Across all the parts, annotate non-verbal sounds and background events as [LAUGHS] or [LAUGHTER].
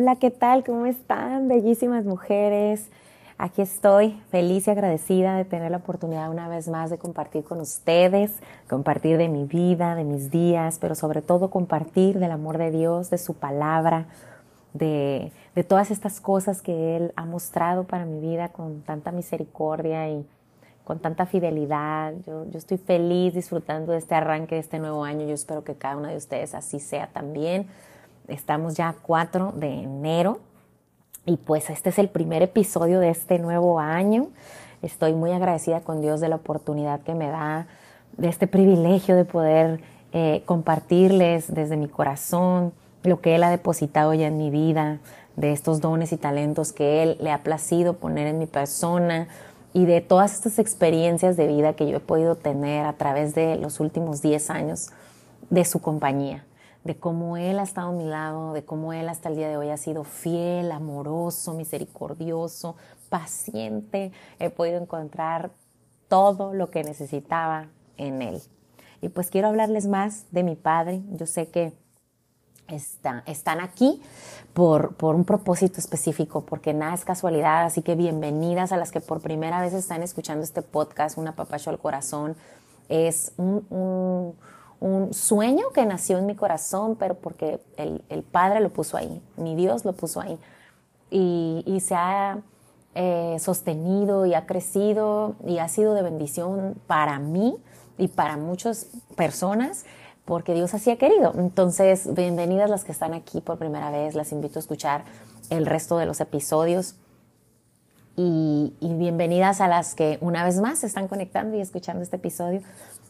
Hola, ¿qué tal? ¿Cómo están? Bellísimas mujeres. Aquí estoy, feliz y agradecida de tener la oportunidad una vez más de compartir con ustedes, compartir de mi vida, de mis días, pero sobre todo compartir del amor de Dios, de su palabra, de, de todas estas cosas que Él ha mostrado para mi vida con tanta misericordia y con tanta fidelidad. Yo, yo estoy feliz disfrutando de este arranque de este nuevo año. Yo espero que cada una de ustedes así sea también Estamos ya a 4 de enero y pues este es el primer episodio de este nuevo año. Estoy muy agradecida con Dios de la oportunidad que me da, de este privilegio de poder eh, compartirles desde mi corazón lo que Él ha depositado ya en mi vida, de estos dones y talentos que Él le ha placido poner en mi persona y de todas estas experiencias de vida que yo he podido tener a través de los últimos 10 años de su compañía de cómo Él ha estado a mi lado, de cómo Él hasta el día de hoy ha sido fiel, amoroso, misericordioso, paciente. He podido encontrar todo lo que necesitaba en Él. Y pues quiero hablarles más de mi Padre. Yo sé que están aquí por, por un propósito específico, porque nada es casualidad. Así que bienvenidas a las que por primera vez están escuchando este podcast, Una Papacho al Corazón. Es un un sueño que nació en mi corazón, pero porque el, Padre lo puso ahí, mi Dios lo puso ahí. Y, se ha eh, sostenido y ha crecido y ha sido de bendición para mí y para muchas personas porque Dios así ha querido. Entonces, bienvenidas las que están aquí por primera vez, las invito a escuchar el resto de los episodios. Y, y bienvenidas a las que una vez más se están conectando y escuchando este episodio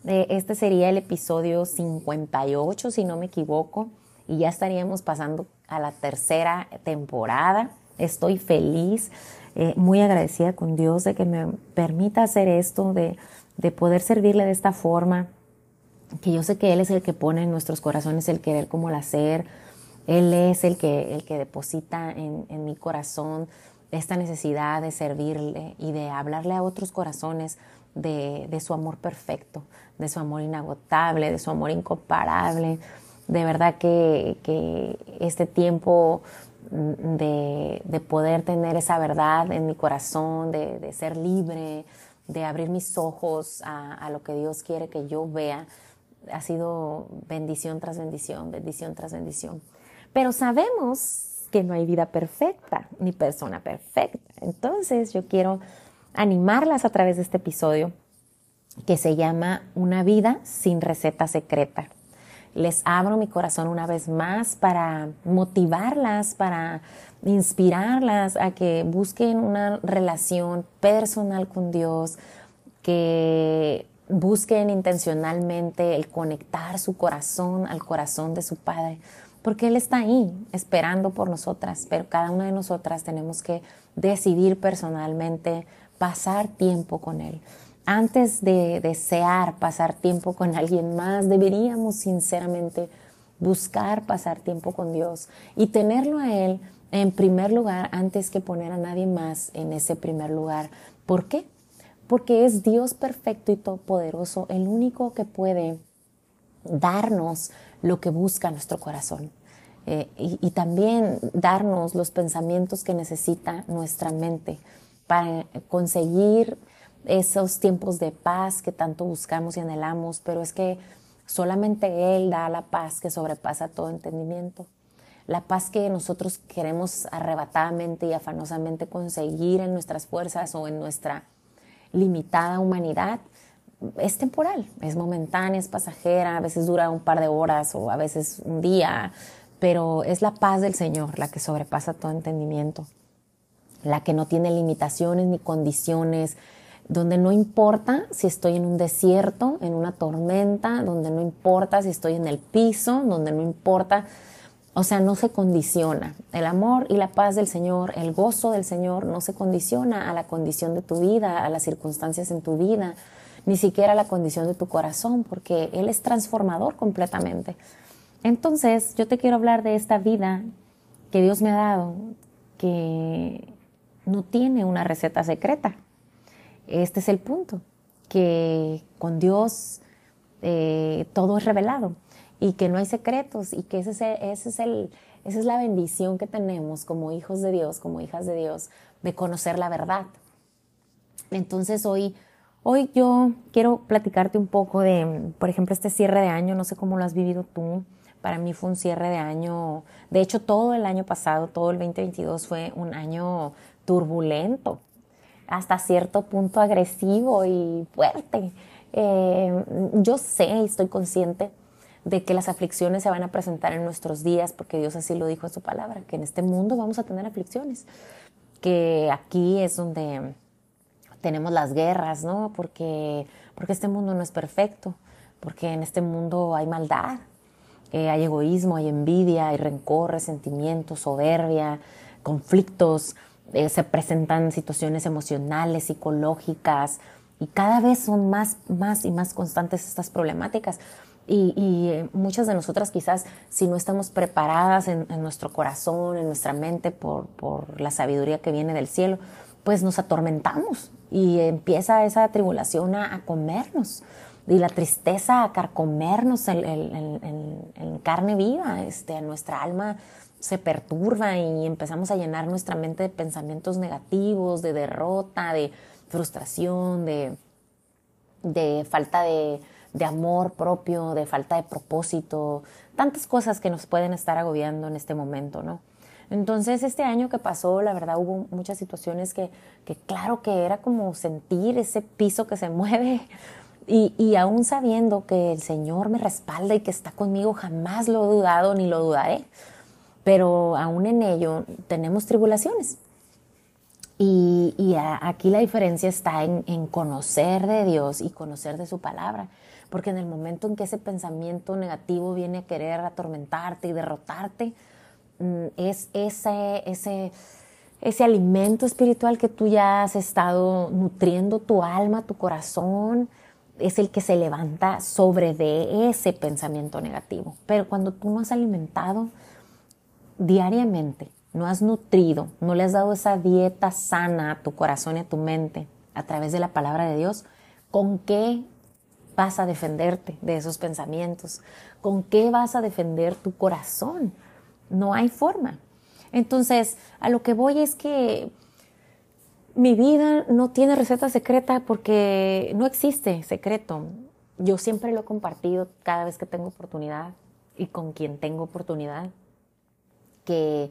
este sería el episodio 58, si no me equivoco, y ya estaríamos pasando a la tercera temporada. Estoy feliz, eh, muy agradecida con Dios de que me permita hacer esto, de, poder servirle de esta forma, que yo sé que Él es el que pone en nuestros corazones el querer como el hacer. Él es el que, el que deposita en, en mi corazón esta necesidad de servirle y de hablarle a otros corazones de, su amor perfecto, de su amor inagotable, de su amor incomparable. De verdad que, este tiempo de, poder tener esa verdad en mi corazón, de, ser libre, de abrir mis ojos a, lo que Dios quiere que yo vea, ha sido bendición tras bendición, bendición tras bendición. Pero sabemos que no hay vida perfecta ni persona perfecta. Entonces yo quiero animarlas a través de este episodio que se llama Una vida sin receta secreta. Les abro mi corazón una vez más para motivarlas, para inspirarlas a que busquen una relación personal con Dios, que busquen intencionalmente el conectar su corazón al corazón de su Padre, porque Él está ahí esperando por nosotras, pero cada una de nosotras tenemos que decidir personalmente pasar tiempo con Él. Antes de desear pasar tiempo con alguien más, deberíamos sinceramente buscar pasar tiempo con Dios y tenerlo a Él en primer lugar antes que poner a nadie más en ese primer lugar. ¿Por qué? Porque es Dios perfecto y todopoderoso el único que puede darnos lo que busca nuestro corazón. Eh, y, también darnos los pensamientos que necesita nuestra mente para conseguir esos tiempos de paz que tanto buscamos y anhelamos, pero es que solamente Él da la paz que sobrepasa todo entendimiento. La paz que nosotros queremos arrebatadamente y afanosamente conseguir en nuestras fuerzas o en nuestra limitada humanidad es temporal, es momentánea, es pasajera, a veces dura un par de horas o a veces un día, pero es la paz del Señor la que sobrepasa todo entendimiento la que no tiene limitaciones ni condiciones, donde no importa si estoy en un desierto, en una tormenta, donde no importa si estoy en el piso, donde no importa, o sea, no se condiciona. El amor y la paz del Señor, el gozo del Señor no se condiciona a la condición de tu vida, a las circunstancias en tu vida, ni siquiera a la condición de tu corazón, porque Él es transformador completamente. Entonces, yo te quiero hablar de esta vida que Dios me ha dado, que no tiene una receta secreta. Este es el punto, que con Dios eh, todo es revelado y que no hay secretos y que ese es, ese es el, esa es la bendición que tenemos como hijos de Dios, como hijas de Dios, de conocer la verdad. Entonces hoy, hoy yo quiero platicarte un poco de, por ejemplo, este cierre de año, no sé cómo lo has vivido tú. Para mí fue un cierre de año, de hecho todo el año pasado, todo el 2022 fue un año turbulento, hasta cierto punto agresivo y fuerte. Eh, yo sé y estoy consciente de que las aflicciones se van a presentar en nuestros días, porque Dios así lo dijo en su palabra, que en este mundo vamos a tener aflicciones, que aquí es donde tenemos las guerras, ¿no? Porque, porque este mundo no es perfecto, porque en este mundo hay maldad, eh, hay egoísmo, hay envidia, hay rencor, resentimiento, soberbia, conflictos, eh, se presentan situaciones emocionales, psicológicas, y cada vez son más, más y más constantes estas problemáticas. Y, eh, muchas de nosotras quizás si no estamos preparadas en, nuestro corazón, en nuestra mente por, por, la sabiduría que viene del cielo, pues nos atormentamos y empieza esa tribulación a, comernos y la tristeza a carcomernos en, en, carne viva, este, nuestra alma se perturba y empezamos a llenar nuestra mente de pensamientos negativos, de derrota, de frustración, de, de falta de, de amor propio, de falta de propósito, tantas cosas que nos pueden estar agobiando en este momento, ¿no? Entonces, este año que pasó, la verdad, hubo muchas situaciones que, que claro que era como sentir ese piso que se [LAUGHS] mueve y, y, aún sabiendo que el Señor me respalda y que está conmigo, jamás lo he dudado ni lo dudaré. Pero aún en ello tenemos tribulaciones. Y, aquí la diferencia está en, en conocer de Dios y conocer de su palabra porque en el momento en que ese pensamiento negativo viene a querer atormentarte y derrotarte, mm, es ese, ese, ese alimento espiritual que tú ya has estado nutriendo tu alma, tu corazón, es el que se levanta sobre de ese pensamiento negativo. Pero cuando tú no has alimentado diariamente, no has nutrido, no le has dado esa dieta sana a tu corazón y a tu mente a través de la palabra de Dios, ¿con qué vas a defenderte de esos pensamientos? ¿Con qué vas a defender tu corazón? No hay forma. Entonces, a lo que voy es que mi vida no tiene receta secreta porque no existe secreto. Yo siempre lo he compartido cada vez que tengo oportunidad y con quien tengo oportunidad, que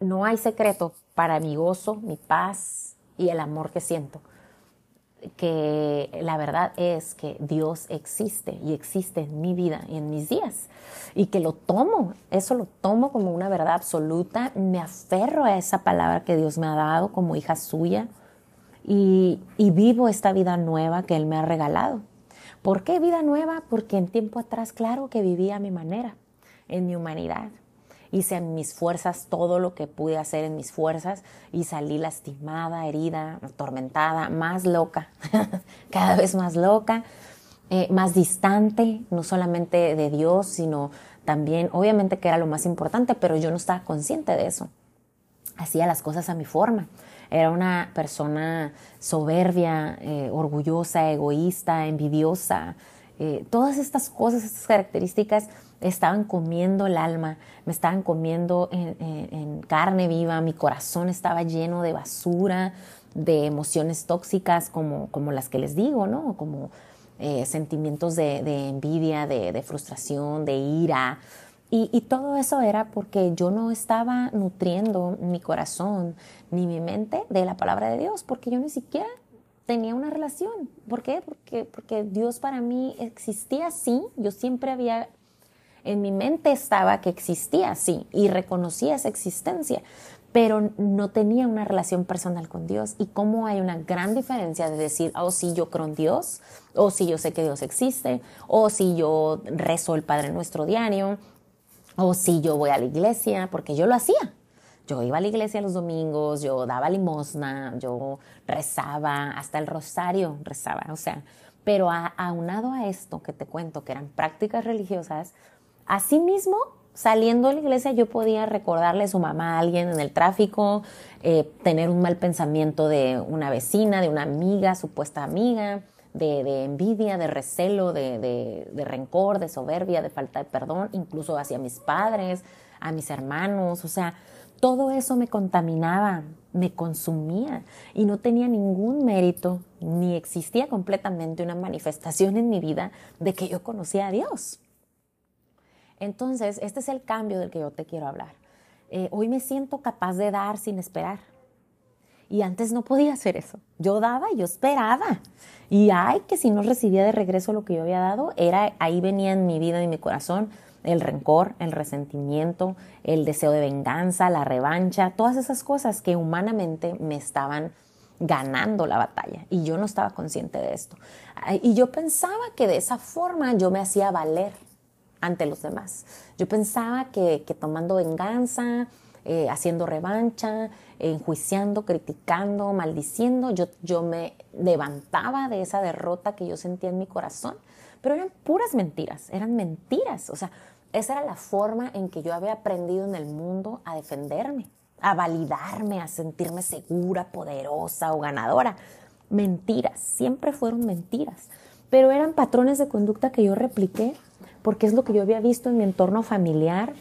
no hay secreto para mi gozo, mi paz y el amor que siento que la verdad es que Dios existe y existe en mi vida y en mis días y que lo tomo, eso lo tomo como una verdad absoluta, me aferro a esa palabra que Dios me ha dado como hija suya y, vivo esta vida nueva que Él me ha regalado. ¿Por qué vida nueva? Porque en tiempo atrás, claro que vivía a mi manera, en mi humanidad hice en mis fuerzas todo lo que pude hacer en mis fuerzas y salí lastimada, herida, atormentada, más loca, [LAUGHS] cada vez más loca, eh, más distante, no solamente de Dios, sino también, obviamente que era lo más importante, pero yo no estaba consciente de eso. Hacía las cosas a mi forma. Era una persona soberbia, eh, orgullosa, egoísta, envidiosa. Eh, todas estas cosas, estas características estaban comiendo el alma, me estaban comiendo en, carne viva, mi corazón estaba lleno de basura, de emociones tóxicas como, como las que les digo, ¿no? Como eh, sentimientos de, envidia, de, frustración, de ira. Y, todo eso era porque yo no estaba nutriendo mi corazón ni mi mente de la palabra de Dios, porque yo ni siquiera tenía una relación. ¿Por qué? Porque, porque Dios para mí existía así, yo siempre había en mi mente estaba que existía, sí, y reconocía esa existencia, pero no tenía una relación personal con Dios. Y cómo hay una gran diferencia de decir, oh, sí, yo creo en Dios, o sí, yo sé que Dios existe, o sí, yo rezo el Padre Nuestro diario, o sí, yo voy a la iglesia, porque yo lo hacía. Yo iba a la iglesia los domingos, yo daba limosna, yo rezaba, hasta el rosario rezaba, o sea, pero aunado a esto que te cuento, que eran prácticas religiosas, Asimismo, saliendo de la iglesia yo podía recordarle a su mamá a alguien en el tráfico, eh, tener un mal pensamiento de una vecina, de una amiga, supuesta amiga, de, envidia, de recelo, de, rencor, de soberbia, de falta de perdón, incluso hacia mis padres, a mis hermanos, o sea, todo eso me contaminaba, me consumía y no tenía ningún mérito, ni existía completamente una manifestación en mi vida de que yo conocía a Dios. Entonces, este es el cambio del que yo te quiero hablar. Eh, hoy me siento capaz de dar sin esperar. Y antes no podía hacer eso. Yo daba, yo esperaba. Y ay, que si no recibía de regreso lo que yo había dado, era ahí venía en mi vida y mi corazón el rencor, el resentimiento, el deseo de venganza, la revancha, todas esas cosas que humanamente me estaban ganando la batalla y yo no estaba consciente de esto. Y yo pensaba que de esa forma yo me hacía valer ante los demás. Yo pensaba que, tomando venganza, eh, haciendo revancha, enjuiciando, criticando, maldiciendo, yo, yo me levantaba de esa derrota que yo sentía en mi corazón, pero eran puras mentiras, eran mentiras. O sea, esa era la forma en que yo había aprendido en el mundo a defenderme, a validarme, a sentirme segura, poderosa o ganadora. Mentiras, siempre fueron mentiras, pero eran patrones de conducta que yo repliqué porque es lo que yo había visto en mi entorno familiar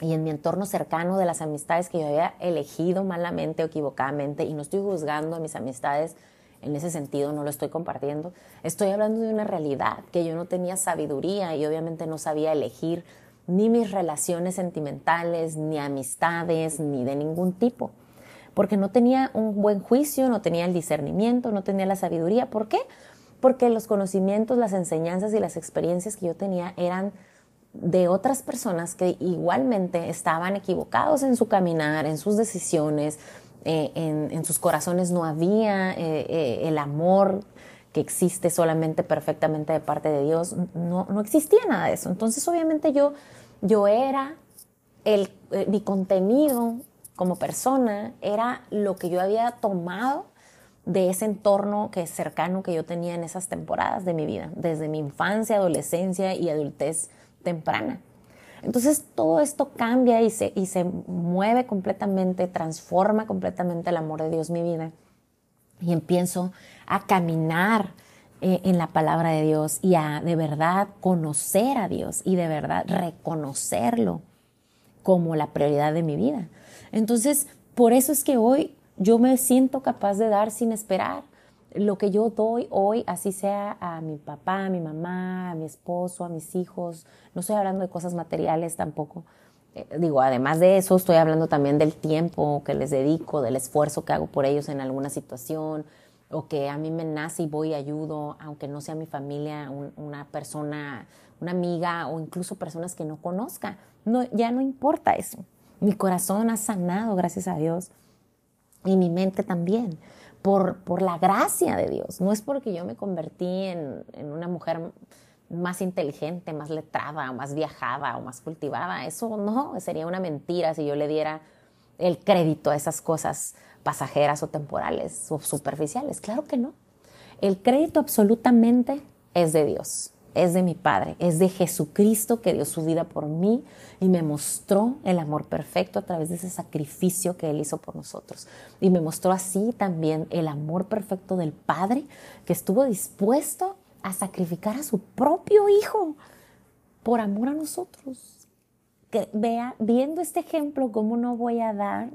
y en mi entorno cercano de las amistades que yo había elegido malamente o equivocadamente y no estoy juzgando a mis amistades en ese sentido, no lo estoy compartiendo. Estoy hablando de una realidad que yo no tenía sabiduría y obviamente no sabía elegir ni mis relaciones sentimentales, ni amistades, ni de ningún tipo. Porque no tenía un buen juicio, no tenía el discernimiento, no tenía la sabiduría. ¿Por qué? Porque los conocimientos, las enseñanzas y las experiencias que yo tenía eran de otras personas que igualmente estaban equivocados en su caminar, en sus decisiones, eh, en, sus corazones no había eh, eh, el amor que existe solamente perfectamente de parte de Dios, no, no existía nada de eso. Entonces obviamente yo, yo era, el, mi contenido como persona era lo que yo había tomado de ese entorno que es cercano que yo tenía en esas temporadas de mi vida, desde mi infancia, adolescencia y adultez temprana. Entonces todo esto cambia y se, y se mueve completamente, transforma completamente el amor de Dios mi vida. Y empiezo a caminar eh, en la palabra de Dios y a de verdad conocer a Dios y de verdad reconocerlo como la prioridad de mi vida. Entonces, por eso es que hoy yo me siento capaz de dar sin esperar lo que yo doy hoy, así sea a mi papá, a mi mamá, a mi esposo, a mis hijos, no estoy hablando de cosas materiales tampoco. Eh, digo, además de eso, estoy hablando también del tiempo que les dedico, del esfuerzo que hago por ellos en alguna situación, o que a mí me nace y voy y ayudo, aunque no sea mi familia, una persona, una amiga o incluso personas que no conozca. No, ya no importa eso. Mi corazón ha sanado, gracias a Dios, y mi mente también por, la gracia de Dios. No es porque yo me convertí en, una mujer más inteligente, más letrada, más viajada o más cultivada. Eso no, sería una mentira si yo le diera el crédito a esas cosas pasajeras o temporales o superficiales. Claro que no. El crédito absolutamente es de Dios es de mi Padre, es de Jesucristo que dio su vida por mí y me mostró el amor perfecto a través de ese sacrificio que Él hizo por nosotros. Y me mostró así también el amor perfecto del Padre que estuvo dispuesto a sacrificar a su propio Hijo por amor a nosotros. Que vea, viendo este ejemplo, cómo no voy a dar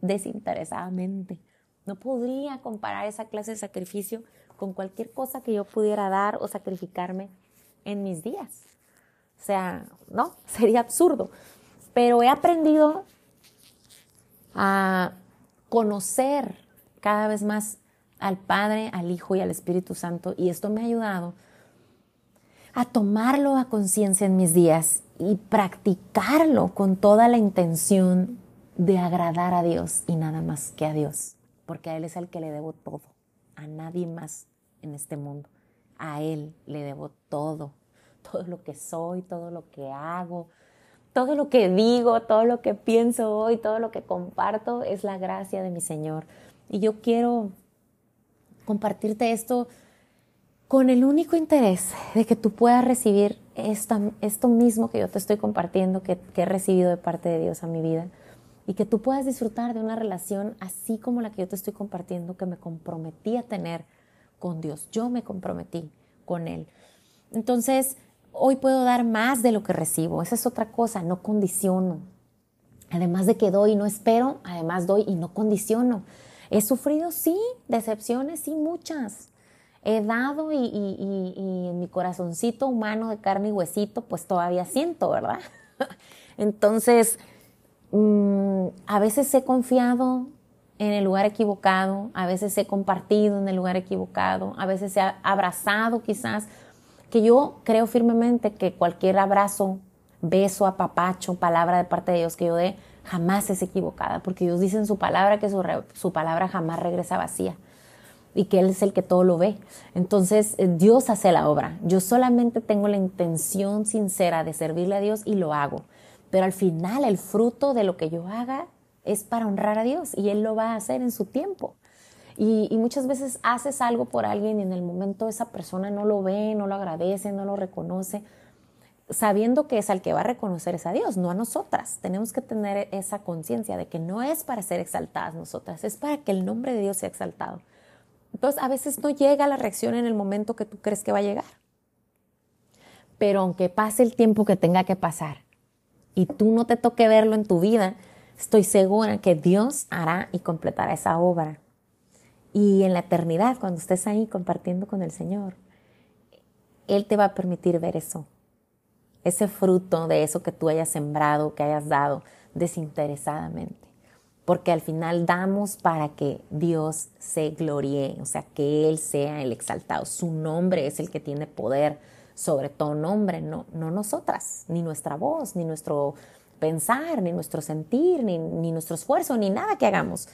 desinteresadamente. No podría comparar esa clase de sacrificio con cualquier cosa que yo pudiera dar o sacrificarme en mis días. O sea, no, [LAUGHS] sería absurdo. Pero he aprendido a conocer cada vez más al Padre, al Hijo y al Espíritu Santo y esto me ha ayudado a tomarlo a conciencia en mis días y practicarlo con toda la intención de agradar a Dios y nada más que a Dios, porque a Él es el que le debo todo, a nadie más en este mundo a Él le debo todo, todo lo que soy, todo lo que hago, todo lo que digo, todo lo que pienso hoy, todo lo que comparto es la gracia de mi Señor. Y yo quiero compartirte esto con el único interés de que tú puedas recibir esto mismo que yo te estoy compartiendo, que, que he recibido de parte de Dios a mi vida, y que tú puedas disfrutar de una relación así como la que yo te estoy compartiendo, que me comprometí a tener con Dios. Yo me comprometí con Él. Entonces, hoy puedo dar más de lo que recibo. Esa es otra cosa, no condiciono. Además de que doy y no espero, además doy y no condiciono. He sufrido, sí, decepciones, sí, muchas. He dado y, en mi corazoncito humano de carne y huesito, pues todavía siento, ¿verdad? [LAUGHS] Entonces, mm, a veces he confiado en el lugar equivocado, a veces he compartido en el lugar equivocado, a veces he abrazado quizás, que yo creo firmemente que cualquier abrazo beso, apapacho, palabra de parte de Dios que yo dé, jamás es equivocada, porque Dios dice en su palabra que su, su palabra jamás regresa vacía y que Él es el que todo lo ve. Entonces, eh, Dios hace la obra. Yo solamente tengo la intención sincera de servirle a Dios y lo hago. Pero al final, el fruto de lo que yo haga es para honrar a Dios y Él lo va a hacer en su tiempo. Y, muchas veces haces algo por alguien y en el momento esa persona no lo ve, no lo agradece, no lo reconoce sabiendo que es al que va a reconocer es a Dios, no a nosotras. Tenemos que tener esa conciencia de que no es para ser exaltadas nosotras, es para que el nombre de Dios sea exaltado. Entonces, a veces no llega la reacción en el momento que tú crees que va a llegar. Pero aunque pase el tiempo que tenga que pasar y tú no te toque verlo en tu vida, estoy segura que Dios hará y completará esa obra. Y en la eternidad, cuando estés ahí compartiendo con el Señor, Él te va a permitir ver eso ese fruto de eso que tú hayas sembrado, que hayas dado desinteresadamente. Porque al final damos para que Dios se gloríe, o sea, que Él sea el exaltado. Su nombre es el que tiene poder sobre todo nombre, no, no nosotras, ni nuestra voz, ni nuestro pensar, ni nuestro sentir, ni, ni nuestro esfuerzo, ni nada que hagamos.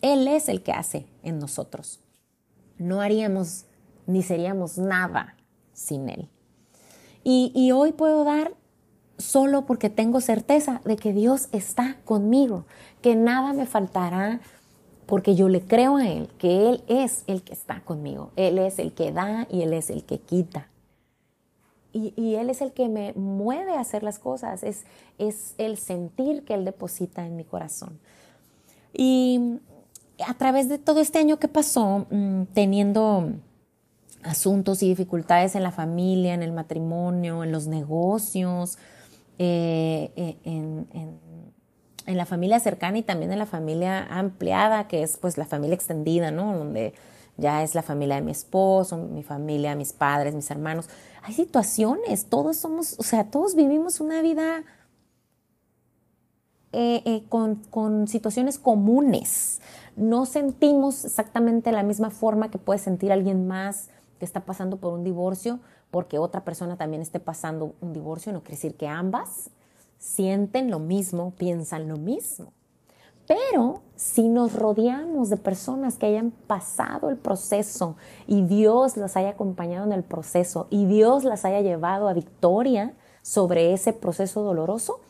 Él es el que hace en nosotros. No haríamos ni seríamos nada sin Él. Y, hoy puedo dar solo porque tengo certeza de que Dios está conmigo, que nada me faltará porque yo le creo a Él, que Él es el que está conmigo, Él es el que da y Él es el que quita. Y, Él es el que me mueve a hacer las cosas, es, es el sentir que Él deposita en mi corazón. Y a través de todo este año que pasó, mm, teniendo asuntos y dificultades en la familia, en el matrimonio, en los negocios, eh, eh, en, la familia cercana y también en la familia ampliada, que es pues la familia extendida, ¿no? Donde ya es la familia de mi esposo, mi familia, mis padres, mis hermanos. Hay situaciones, todos somos, o sea, todos vivimos una vida eh, con, con situaciones comunes. No sentimos exactamente la misma forma que puede sentir alguien más que está pasando por un divorcio porque otra persona también esté pasando un divorcio, no quiere decir que ambas sienten lo mismo, piensan lo mismo. Pero si nos rodeamos de personas que hayan pasado el proceso y Dios las haya acompañado en el proceso y Dios las haya llevado a victoria sobre ese proceso doloroso,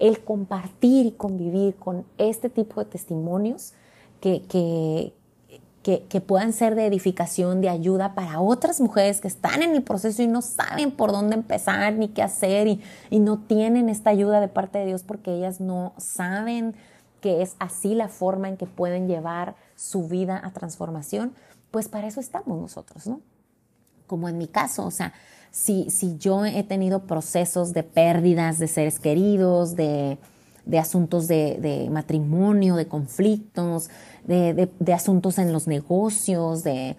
el compartir y convivir con este tipo de testimonios que, que, que, puedan ser de edificación, de ayuda para otras mujeres que están en el proceso y no saben por dónde empezar ni qué hacer y, y no tienen esta ayuda de parte de Dios porque ellas no saben que es así la forma en que pueden llevar su vida a transformación, pues para eso estamos nosotros, ¿no? Como en mi caso, o sea, si, si yo he tenido procesos de pérdidas de seres queridos, de, de asuntos de, matrimonio, de conflictos, de, asuntos en los negocios, de,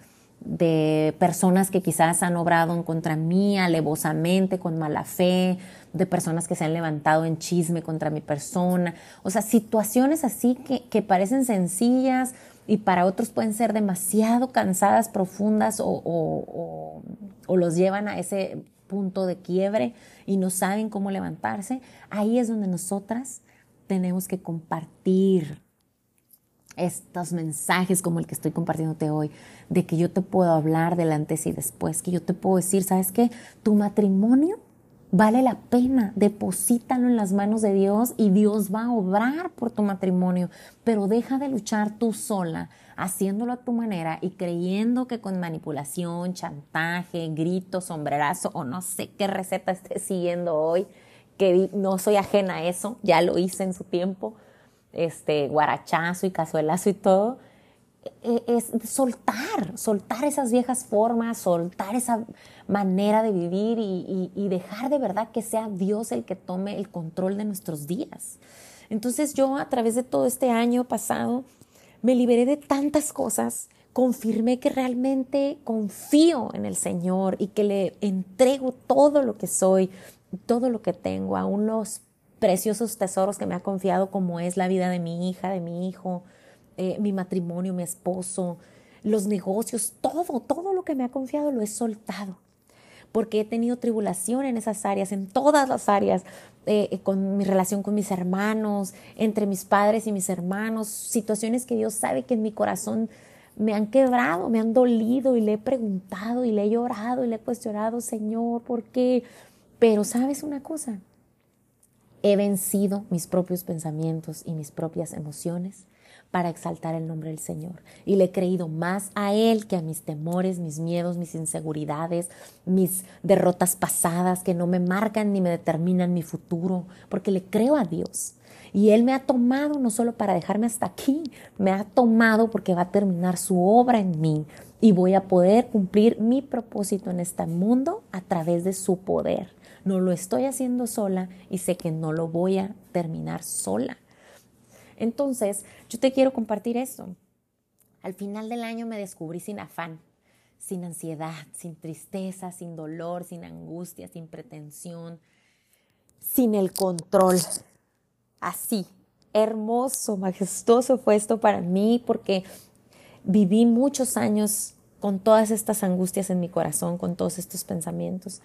personas que quizás han obrado en contra mí alevosamente, con mala fe, de personas que se han levantado en chisme contra mi persona. O sea, situaciones así que, parecen sencillas y para otros pueden ser demasiado cansadas, profundas o los llevan a ese punto de quiebre y no saben cómo levantarse. Ahí es donde nosotras tenemos que compartir estos mensajes como el que estoy compartiéndote hoy, de que yo te puedo hablar del antes y después, que yo te puedo decir, ¿sabes qué? Tu matrimonio vale la pena, deposítalo en las manos de Dios y Dios va a obrar por tu matrimonio, pero deja de luchar tú sola, haciéndolo a tu manera y creyendo que con manipulación, chantaje, grito, sombrerazo o no sé qué receta estés siguiendo hoy, que no soy ajena a eso, ya lo hice en su tiempo, este, guarachazo y cazuelazo y todo, e, es soltar, soltar esas viejas formas, soltar esa manera de vivir y, dejar de verdad que sea Dios el que tome el control de nuestros días. Entonces yo a través de todo este año pasado me liberé de tantas cosas, confirmé que realmente confío en el Señor y que le entrego todo lo que soy, todo lo que tengo a unos preciosos tesoros que me ha confiado como es la vida de mi hija, de mi hijo, eh, mi matrimonio, mi esposo, los negocios, todo, todo lo que me ha confiado lo he soltado. Porque he tenido tribulación en esas áreas, en todas las áreas, eh, con mi relación con mis hermanos, entre mis padres y mis hermanos, situaciones que Dios sabe que en mi corazón me han quebrado, me han dolido y le he preguntado y le he llorado y le he cuestionado, Señor, ¿por qué? Pero sabes una cosa, He vencido mis propios pensamientos y mis propias emociones para exaltar el nombre del Señor. Y le he creído más a Él que a mis temores, mis miedos, mis inseguridades, mis derrotas pasadas que no me marcan ni me determinan mi futuro, porque le creo a Dios. Y Él me ha tomado no solo para dejarme hasta aquí, me ha tomado porque va a terminar su obra en mí y voy a poder cumplir mi propósito en este mundo a través de su poder no lo estoy haciendo sola y sé que no lo voy a terminar sola. Entonces, yo te quiero compartir esto. Al final del año me descubrí sin afán, sin ansiedad, sin tristeza, sin dolor, sin angustia, sin pretensión, sin el control. Así, hermoso, majestuoso fue esto para mí porque viví muchos años con todas estas angustias en mi corazón, con todos estos pensamientos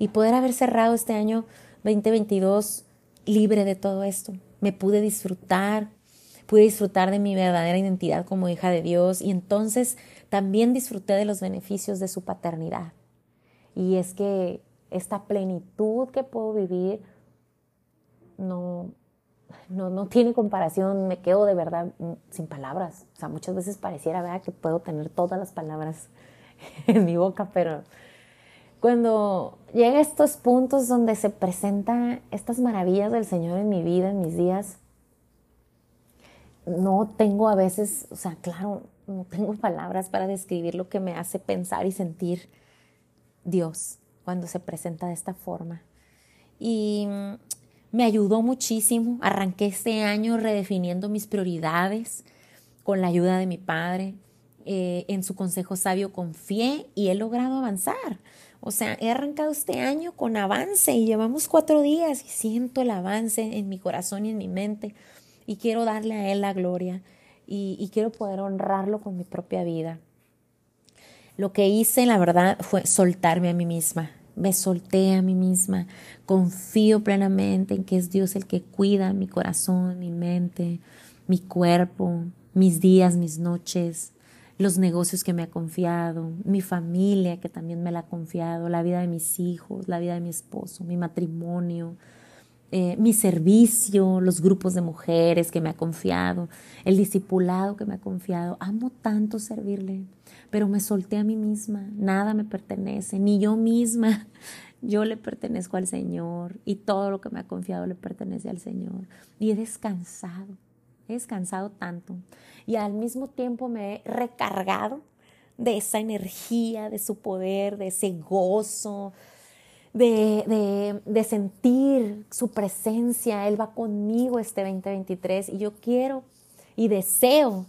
y poder haber cerrado este año 2022 libre de todo esto. Me pude disfrutar, pude disfrutar de mi verdadera identidad como hija de Dios y entonces también disfruté de los beneficios de su paternidad. Y es que esta plenitud que puedo vivir no, no, no tiene comparación, me quedo de verdad sin palabras. O sea, muchas veces pareciera ¿verdad? que puedo tener todas las palabras [LAUGHS] en mi boca, pero cuando llega a estos puntos donde se presentan estas maravillas del Señor en mi vida, en mis días, no tengo a veces, o sea, claro, no tengo palabras para describir lo que me hace pensar y sentir Dios cuando se presenta de esta forma. Y me ayudó muchísimo. Arranqué este año redefiniendo mis prioridades con la ayuda de mi padre. Eh, en su consejo sabio confié y he logrado avanzar. O sea, he arrancado este año con avance y llevamos cuatro días y siento el avance en mi corazón y en mi mente y quiero darle a Él la gloria y, quiero poder honrarlo con mi propia vida. Lo que hice, la verdad, fue soltarme a mí misma. Me solté a mí misma. Confío plenamente en que es Dios el que cuida mi corazón, mi mente, mi cuerpo, mis días, mis noches los negocios que me ha confiado, mi familia que también me la ha confiado, la vida de mis hijos, la vida de mi esposo, mi matrimonio, eh, mi servicio, los grupos de mujeres que me ha confiado, el discipulado que me ha confiado. Amo tanto servirle, pero me solté a mí misma, nada me pertenece, ni yo misma. [LAUGHS] Yo le pertenezco al Señor y todo lo que me ha confiado le pertenece al Señor. Y he descansado, he descansado tanto y al mismo tiempo me he recargado de esa energía, de su poder, de ese gozo, de, de, sentir su presencia. Él va conmigo este 2023 y yo quiero y deseo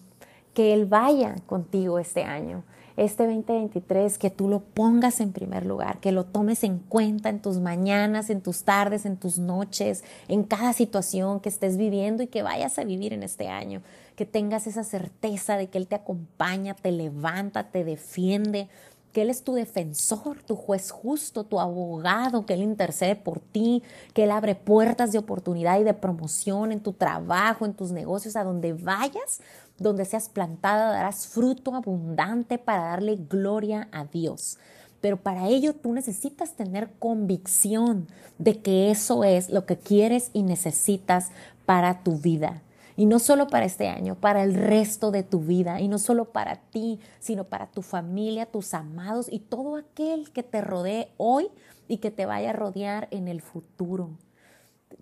que Él vaya contigo este año este 2023, que tú lo pongas en primer lugar, que lo tomes en cuenta en tus mañanas, en tus tardes, en tus noches, en cada situación que estés viviendo y que vayas a vivir en este año, que tengas esa certeza de que Él te acompaña, te levanta, te defiende, que Él es tu defensor, tu juez justo, tu abogado, que Él intercede por ti, que Él abre puertas de oportunidad y de promoción en tu trabajo, en tus negocios, a donde vayas, donde seas plantada, darás fruto abundante para darle gloria a Dios. Pero para ello tú necesitas tener convicción de que eso es lo que quieres y necesitas para tu vida. Y no solo para este año, para el resto de tu vida. Y no solo para ti, sino para tu familia, tus amados y todo aquel que te rodee hoy y que te vaya a rodear en el futuro.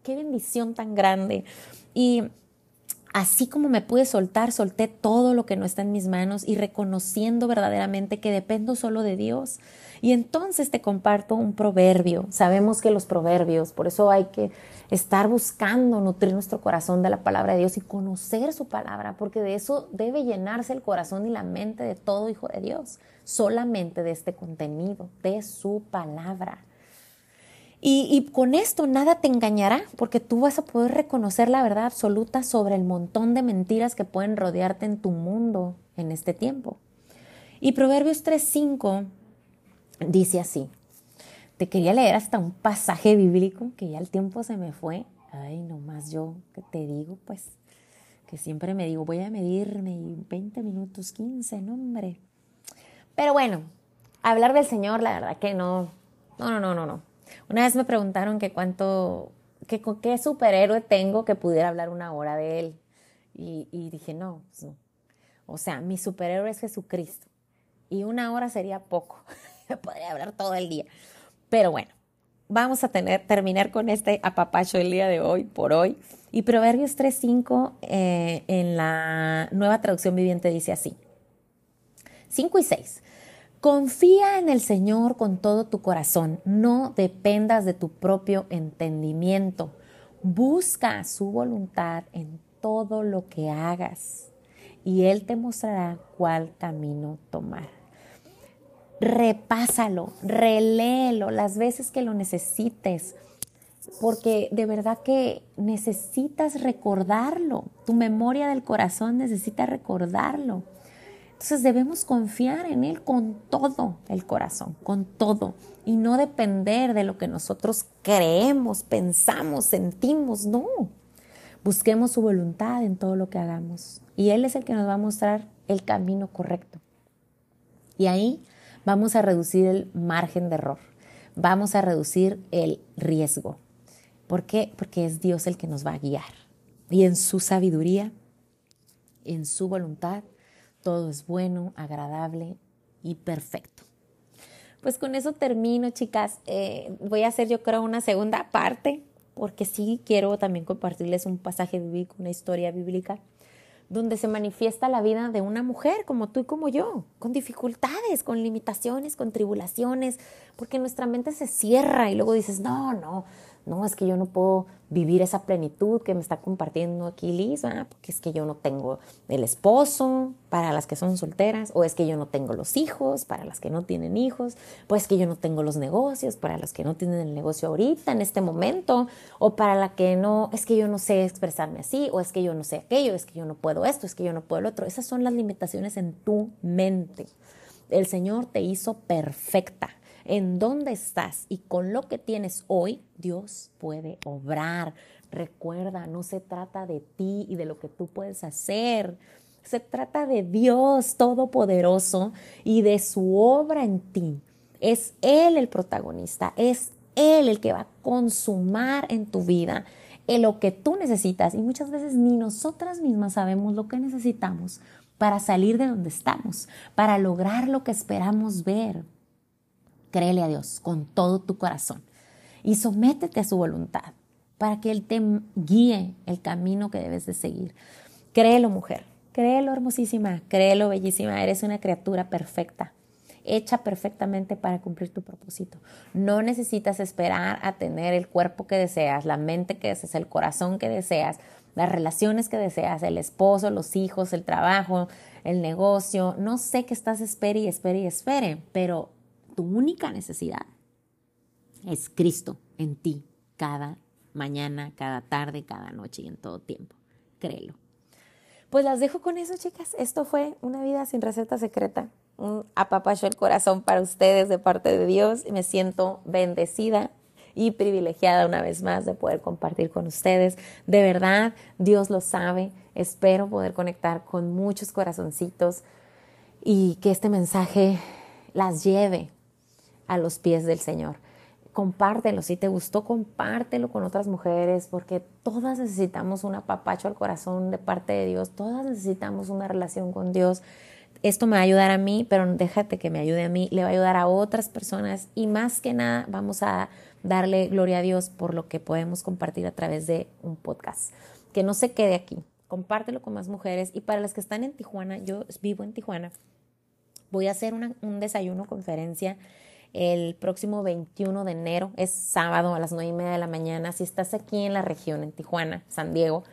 Qué bendición tan grande. Y así como me pude soltar, solté todo lo que no está en mis manos y reconociendo verdaderamente que dependo solo de Dios. Y entonces te comparto un proverbio. Sabemos que los proverbios, por eso hay que estar buscando nutrir nuestro corazón de la palabra de Dios y conocer su palabra, porque de eso debe llenarse el corazón y la mente de todo hijo de Dios, solamente de este contenido, de su palabra. Y, con esto nada te engañará, porque tú vas a poder reconocer la verdad absoluta sobre el montón de mentiras que pueden rodearte en tu mundo en este tiempo. Y Proverbios 3.5 dice así, te quería leer hasta un pasaje bíblico que ya el tiempo se me fue. Ay, nomás yo que te digo, pues, que siempre me digo, voy a medirme 20 minutos, 15, no hombre. Pero bueno, hablar del Señor, la verdad que no, no, no, no, no una vez me preguntaron que cuánto, que, qué superhéroe tengo que pudiera hablar una hora de él. Y, dije, no, pues no. O sea, mi superhéroe es Jesucristo. Y una hora sería poco. [LAUGHS] Podría hablar todo el día. Pero bueno, vamos a tener, terminar con este apapacho el día de hoy, por hoy. Y Proverbios 3.5 eh, en la nueva traducción viviente dice así. 5 y 6. Confía en el Señor con todo tu corazón, no dependas de tu propio entendimiento. Busca su voluntad en todo lo que hagas y Él te mostrará cuál camino tomar. Repásalo, reléelo las veces que lo necesites, porque de verdad que necesitas recordarlo. Tu memoria del corazón necesita recordarlo. Entonces debemos confiar en Él con todo el corazón, con todo, y no depender de lo que nosotros creemos, pensamos, sentimos, no. Busquemos su voluntad en todo lo que hagamos. Y Él es el que nos va a mostrar el camino correcto. Y ahí vamos a reducir el margen de error, vamos a reducir el riesgo. ¿Por qué? Porque es Dios el que nos va a guiar. Y en su sabiduría, en su voluntad, todo es bueno, agradable y perfecto. Pues con eso termino, chicas. Eh, voy a hacer yo creo una segunda parte, porque sí quiero también compartirles un pasaje bíblico, una historia bíblica, donde se manifiesta la vida de una mujer como tú y como yo, con dificultades, con limitaciones, con tribulaciones, porque nuestra mente se cierra y luego dices, no, no, no, es que yo no puedo vivir esa plenitud que me está compartiendo aquí Liz, porque es que yo no tengo el esposo para las que son solteras, o es que yo no tengo los hijos para las que no tienen hijos, pues es que yo no tengo los negocios para las que no tienen el negocio ahorita, en este momento, o para la que no, es que yo no sé expresarme así, o es que yo no sé aquello, es que yo no puedo esto, es que yo no puedo lo otro. Esas son las limitaciones en tu mente. El Señor te hizo perfecta en dónde estás y con lo que tienes hoy, Dios puede obrar. Recuerda, no se trata de ti y de lo que tú puedes hacer. Se trata de Dios Todopoderoso y de su obra en ti. Es Él el protagonista, es Él el que va a consumar en tu vida en lo que tú necesitas. Y muchas veces ni nosotras mismas sabemos lo que necesitamos para salir de donde estamos, para lograr lo que esperamos ver. Créele a Dios con todo tu corazón y sométete a su voluntad para que Él te guíe el camino que debes de seguir. Créelo, mujer, créelo, hermosísima, créelo, bellísima, eres una criatura perfecta, hecha perfectamente para cumplir tu propósito. No necesitas esperar a tener el cuerpo que deseas, la mente que deseas, el corazón que deseas, las relaciones que deseas, el esposo, los hijos, el trabajo, el negocio. No sé qué estás espere y espere y espere, pero tu única necesidad es Cristo en ti cada mañana, cada tarde, cada noche y en todo tiempo. Créelo. Pues las dejo con eso, chicas. Esto fue una vida sin receta secreta. Un apapacho el corazón para ustedes de parte de Dios. Y me siento bendecida y privilegiada una vez más de poder compartir con ustedes. De verdad, Dios lo sabe. Espero poder conectar con muchos corazoncitos y que este mensaje las lleve a los pies del Señor. Compártelo, si te gustó, compártelo con otras mujeres, porque todas necesitamos un apapacho al corazón de parte de Dios, todas necesitamos una relación con Dios. Esto me va a ayudar a mí, pero déjate que me ayude a mí, le va a ayudar a otras personas y más que nada vamos a darle gloria a Dios por lo que podemos compartir a través de un podcast. Que no se quede aquí, compártelo con más mujeres. Y para las que están en Tijuana, yo vivo en Tijuana, voy a hacer un desayuno conferencia el próximo 21 de enero, es sábado a las 9 y media de la mañana. Si estás aquí en la región, en Tijuana, San Diego,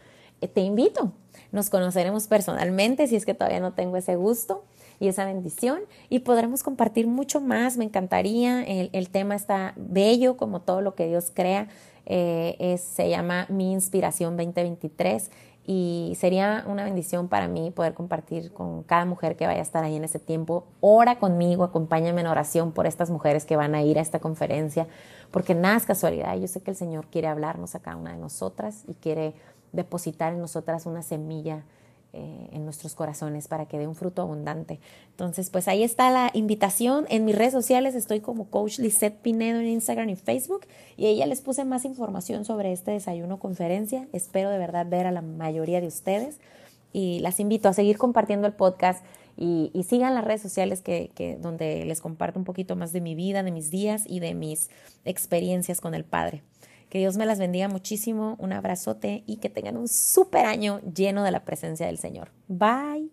eh, te invito. Nos conoceremos personalmente si es que todavía no tengo ese gusto y esa bendición y podremos compartir mucho más. Me encantaría. El, tema está bello como todo lo que Dios crea. Eh, se llama Mi Inspiración 2023 y sería una bendición para mí poder compartir con cada mujer que vaya a estar ahí en ese tiempo. Ora conmigo, acompáñame en oración por estas mujeres que van a ir a esta conferencia, porque nada es casualidad. Yo sé que el Señor quiere hablarnos a cada una de nosotras y quiere depositar en nosotras una semilla eh, en nuestros corazones para que dé un fruto abundante. Entonces, pues ahí está la invitación. En mis redes sociales estoy como Coach Lisette Pinedo en Instagram y Facebook y ella les puse más información sobre este desayuno conferencia. Espero de verdad ver a la mayoría de ustedes y las invito a seguir compartiendo el podcast y, sigan las redes sociales que, que, donde les comparto un poquito más de mi vida, de mis días y de mis experiencias con el Padre. Que Dios me las bendiga muchísimo, un abrazote y que tengan un súper año lleno de la presencia del Señor. Bye.